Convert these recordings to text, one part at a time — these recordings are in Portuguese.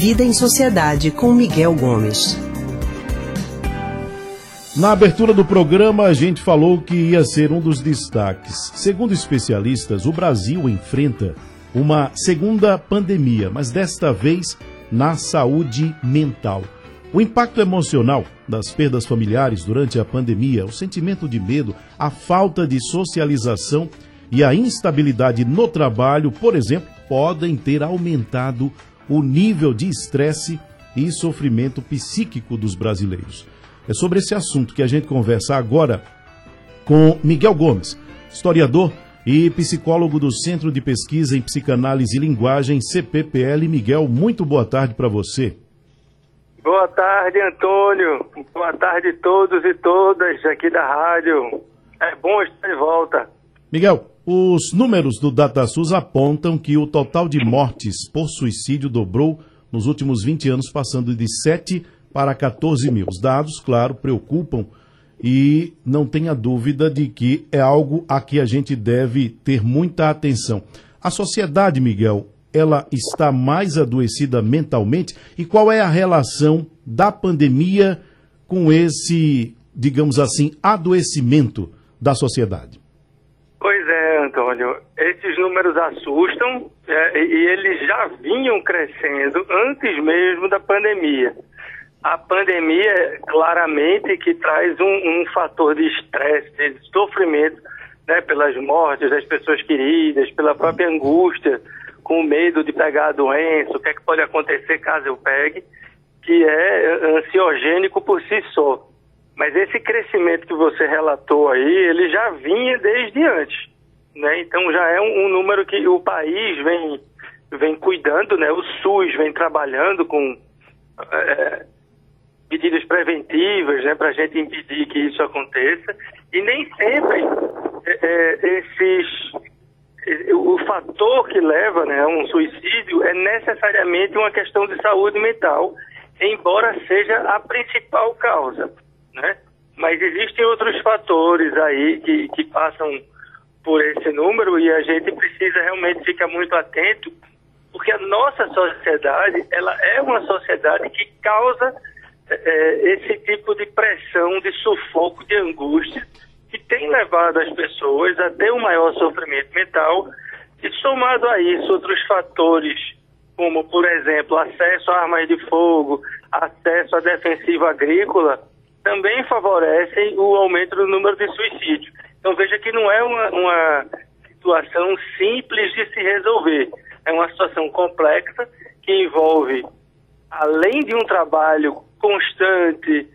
Vida em Sociedade com Miguel Gomes. Na abertura do programa, a gente falou que ia ser um dos destaques. Segundo especialistas, o Brasil enfrenta uma segunda pandemia, mas desta vez na saúde mental. O impacto emocional das perdas familiares durante a pandemia, o sentimento de medo, a falta de socialização e a instabilidade no trabalho, por exemplo, podem ter aumentado o nível de estresse e sofrimento psíquico dos brasileiros. É sobre esse assunto que a gente conversa agora com Miguel Gomes, historiador e psicólogo do Centro de Pesquisa em Psicanálise e Linguagem, CPPL. Miguel, muito boa tarde para você. Boa tarde, Antônio. Boa tarde a todos e todas aqui da rádio. É bom estar de volta. Miguel, os números do DataSUS apontam que o total de mortes por suicídio dobrou nos últimos 20 anos, passando de 7 para 14 mil. Os dados, claro, preocupam e não tenha dúvida de que é algo a que a gente deve ter muita atenção. A sociedade, Miguel, ela está mais adoecida mentalmente e qual é a relação da pandemia com esse, digamos assim, adoecimento da sociedade? Antônio. Esses números assustam é, e eles já vinham crescendo antes mesmo da pandemia. A pandemia, claramente, que traz um, um fator de estresse, de sofrimento, né, pelas mortes das pessoas queridas, pela própria angústia, com medo de pegar a doença, o que é que pode acontecer caso eu pegue, que é ansiogênico por si só. Mas esse crescimento que você relatou aí, ele já vinha desde antes, né? Então já é um, um número que o país vem vem cuidando, né? O SUS vem trabalhando com é, medidas preventivas, né? Para a gente impedir que isso aconteça e nem sempre é, é esses o fator que leva né, a um suicídio é necessariamente uma questão de saúde mental, embora seja a principal causa né? Mas existem outros fatores aí que, que passam por esse número e a gente precisa realmente ficar muito atento, porque a nossa sociedade, ela é uma sociedade que causa é, esse tipo de pressão, de sufoco, de angústia, que tem levado as pessoas a ter um maior sofrimento mental e somado a isso outros fatores, como, por exemplo, acesso a armas de fogo, acesso à defensiva agrícola, também favorecem o aumento do número de suicídios. Então veja que não é uma, uma situação simples de se resolver. É uma situação complexa que envolve, além de um trabalho constante,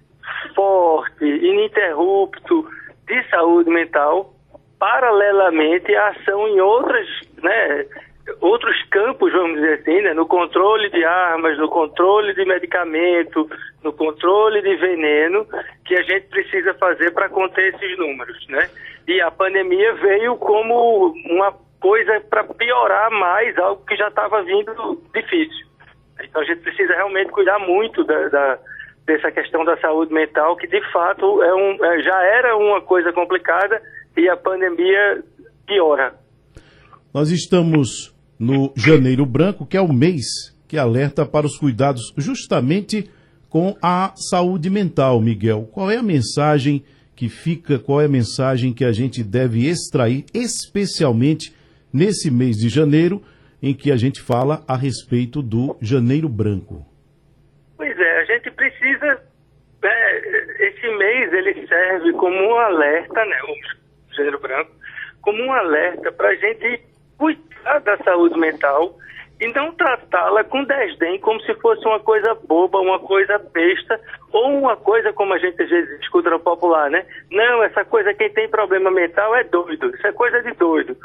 forte, ininterrupto de saúde mental, paralelamente a ação em outras, né, outros campos, vamos dizer assim, né, no controle de armas, no controle de medicamento, no controle de veneno, que a gente precisa fazer para conter esses números, né? E a pandemia veio como uma coisa para piorar mais algo que já estava vindo difícil. Então a gente precisa realmente cuidar muito da, da dessa questão da saúde mental, que de fato é um, é, já era uma coisa complicada e a pandemia piora. Nós estamos no Janeiro Branco, que é o mês que alerta para os cuidados justamente com a saúde mental, Miguel. Qual é a mensagem que fica, qual é a mensagem que a gente deve extrair, especialmente nesse mês de janeiro, em que a gente fala a respeito do Janeiro Branco? Pois é, a gente precisa. É, esse mês ele serve como um alerta, né? O Janeiro Branco, como um alerta para a gente cuidar da saúde mental e não tratá-la com desdém como se fosse uma coisa boba, uma coisa besta, ou uma coisa como a gente às vezes escuta no popular, né? Não, essa coisa, quem tem problema mental é doido, isso é coisa de doido.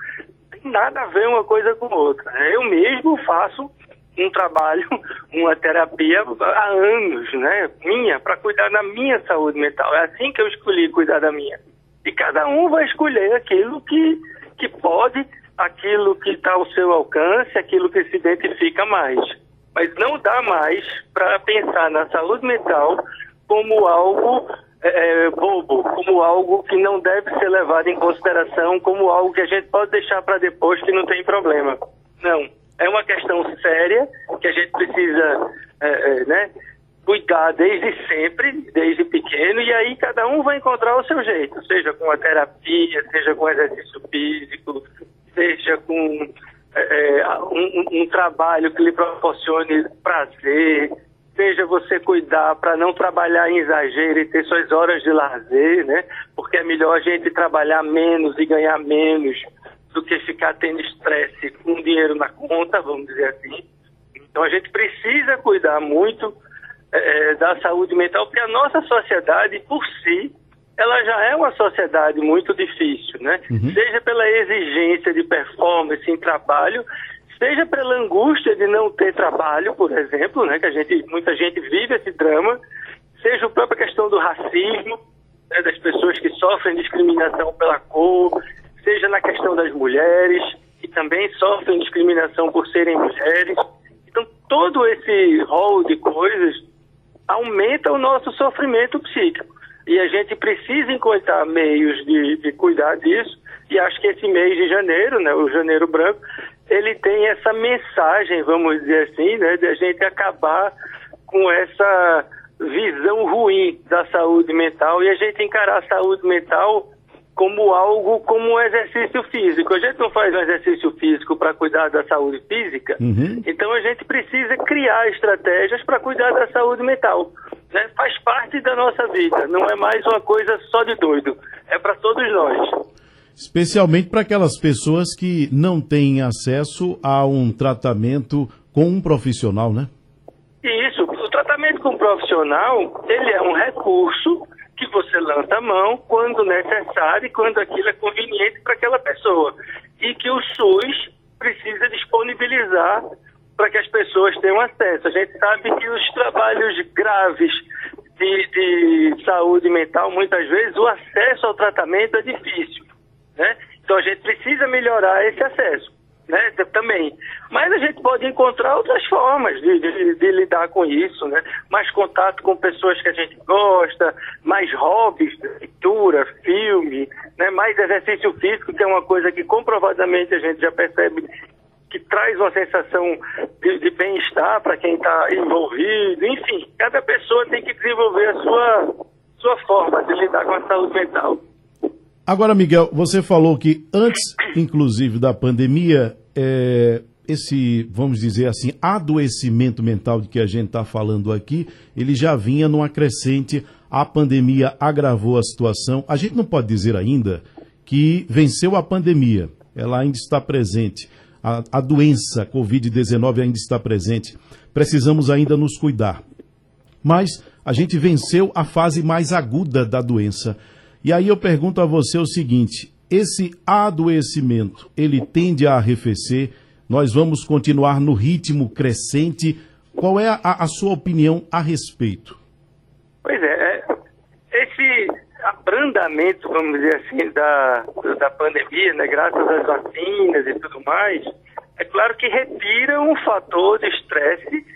Tem nada a ver uma coisa com outra. Né? Eu mesmo faço um trabalho, uma terapia há anos, né? Minha, para cuidar da minha saúde mental. É assim que eu escolhi cuidar da minha. E cada um vai escolher aquilo que, que pode aquilo que está ao seu alcance, aquilo que se identifica mais. Mas não dá mais para pensar na saúde mental como algo é, é, bobo, como algo que não deve ser levado em consideração, como algo que a gente pode deixar para depois que não tem problema. Não. É uma questão séria que a gente precisa é, é, né, cuidar desde sempre, desde pequeno, e aí cada um vai encontrar o seu jeito, seja com a terapia, seja com exercício físico, seja com é, é um, um, trabalho que lhe proporcione prazer, seja você cuidar para não trabalhar em exagero e ter suas horas de lazer, né? Porque é melhor a gente trabalhar menos e ganhar menos do que ficar tendo estresse com dinheiro na conta, vamos dizer assim. Então a gente precisa cuidar muito é, da saúde mental, porque a nossa sociedade, por si, ela já é uma sociedade muito difícil, né? Uhum. Seja pela exigência de performance em trabalho, seja pela angústia de não ter trabalho, por exemplo, né? Que a gente, muita gente vive esse drama, seja a própria questão do racismo, né, das pessoas que sofrem discriminação pela cor, seja na questão das mulheres, que também sofrem discriminação por serem mulheres. Então, todo esse rol de coisas aumenta o nosso sofrimento psíquico. E a gente precisa encontrar meios de, de cuidar disso. E acho que esse mês de janeiro, né, o janeiro branco, ele tem essa mensagem, vamos dizer assim, né, de a gente acabar com essa visão ruim da saúde mental e a gente encarar a saúde mental como algo, como um exercício físico. A gente não faz um exercício físico para cuidar da saúde física, uhum. então a gente precisa criar estratégias para cuidar da saúde mental. Né? Faz parte da nossa vida, não é mais uma coisa só de doido, é para todos nós. Especialmente para aquelas pessoas que não têm acesso a um tratamento com um profissional, né? Isso, o tratamento com um profissional, ele é um recurso que você lança a mão quando necessário e quando aquilo é conveniente para aquela pessoa. E que o SUS precisa disponibilizar para que as pessoas tenham acesso. A gente sabe que os trabalhos graves de, de saúde mental, muitas vezes, o acesso ao tratamento é difícil. Né? Então a gente precisa melhorar esse acesso né, também. Mas a gente pode encontrar outras formas de, de, de, lidar com isso, né? Mais contato com pessoas que a gente gosta, mais hobbies, leitura, filme, né? mais exercício físico, que é uma coisa que comprovadamente a gente já percebe que traz uma sensação de, de bem-estar para quem está envolvido. Enfim, cada pessoa tem que desenvolver a sua, sua forma de lidar com a saúde mental. Agora, Miguel, você falou que antes, inclusive, da pandemia, é, esse, vamos dizer assim, adoecimento mental de que a gente está falando aqui, ele já vinha numa crescente, a pandemia agravou a situação. A gente não pode dizer ainda que venceu a pandemia, ela ainda está presente. A, a doença Covid-19 ainda está presente. Precisamos ainda nos cuidar. Mas a gente venceu a fase mais aguda da doença. E aí eu pergunto a você o seguinte: esse adoecimento, ele tende a arrefecer? Nós vamos continuar no ritmo crescente? Qual é a, a sua opinião a respeito? Pois é, abrandamento, vamos dizer assim, da, da pandemia, né, graças às vacinas e tudo mais, é claro que retira um fator de estresse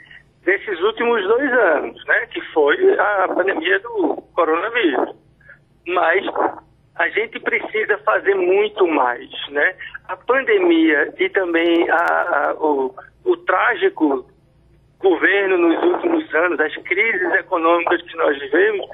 desses últimos dois anos, né, que foi a pandemia do coronavírus. Mas a gente precisa fazer muito mais, né? A pandemia e também a, a, o, o trágico governo nos últimos anos, as crises econômicas que nós vivemos,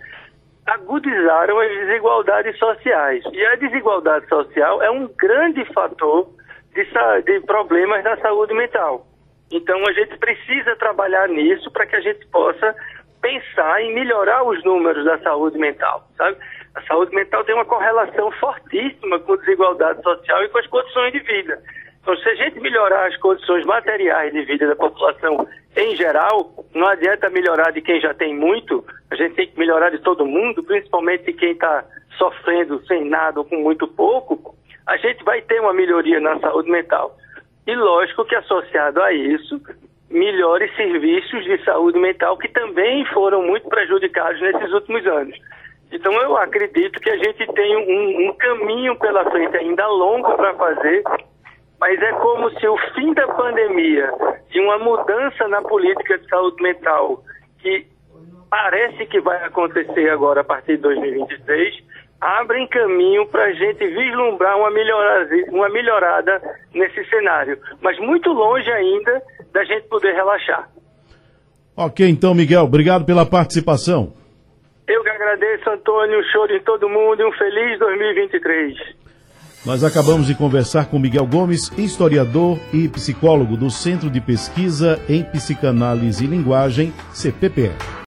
agudizaram as desigualdades sociais. E a desigualdade social é um grande fator de, de problemas na saúde mental. Então a gente precisa trabalhar nisso para que a gente possa pensar em melhorar os números da saúde mental, sabe? A saúde mental tem uma correlação fortíssima com desigualdade social e com as condições de vida. Então, se a gente melhorar as condições materiais de vida da população em geral, não adianta melhorar de quem já tem muito, a gente tem que melhorar de todo mundo, principalmente de quem está sofrendo sem nada ou com muito pouco, a gente vai ter uma melhoria na saúde mental. E lógico que associado a isso, melhores serviços de saúde mental que também foram muito prejudicados nesses últimos anos. Então eu acredito que a gente tem um, um caminho pela frente ainda longo para fazer, mas é como se o fim da pandemia e uma mudança na política de saúde mental que parece que vai acontecer agora a partir de 2026 abrem caminho para a gente vislumbrar uma melhorada, uma melhorada nesse cenário, mas muito longe ainda da gente poder relaxar. Ok, então, Miguel, obrigado pela participação. Eu que agradeço, Antônio, um show de todo mundo e um feliz 2023. Nós acabamos de conversar com Miguel Gomes, historiador e psicólogo do Centro de Pesquisa em Psicanálise e Linguagem, CPPE.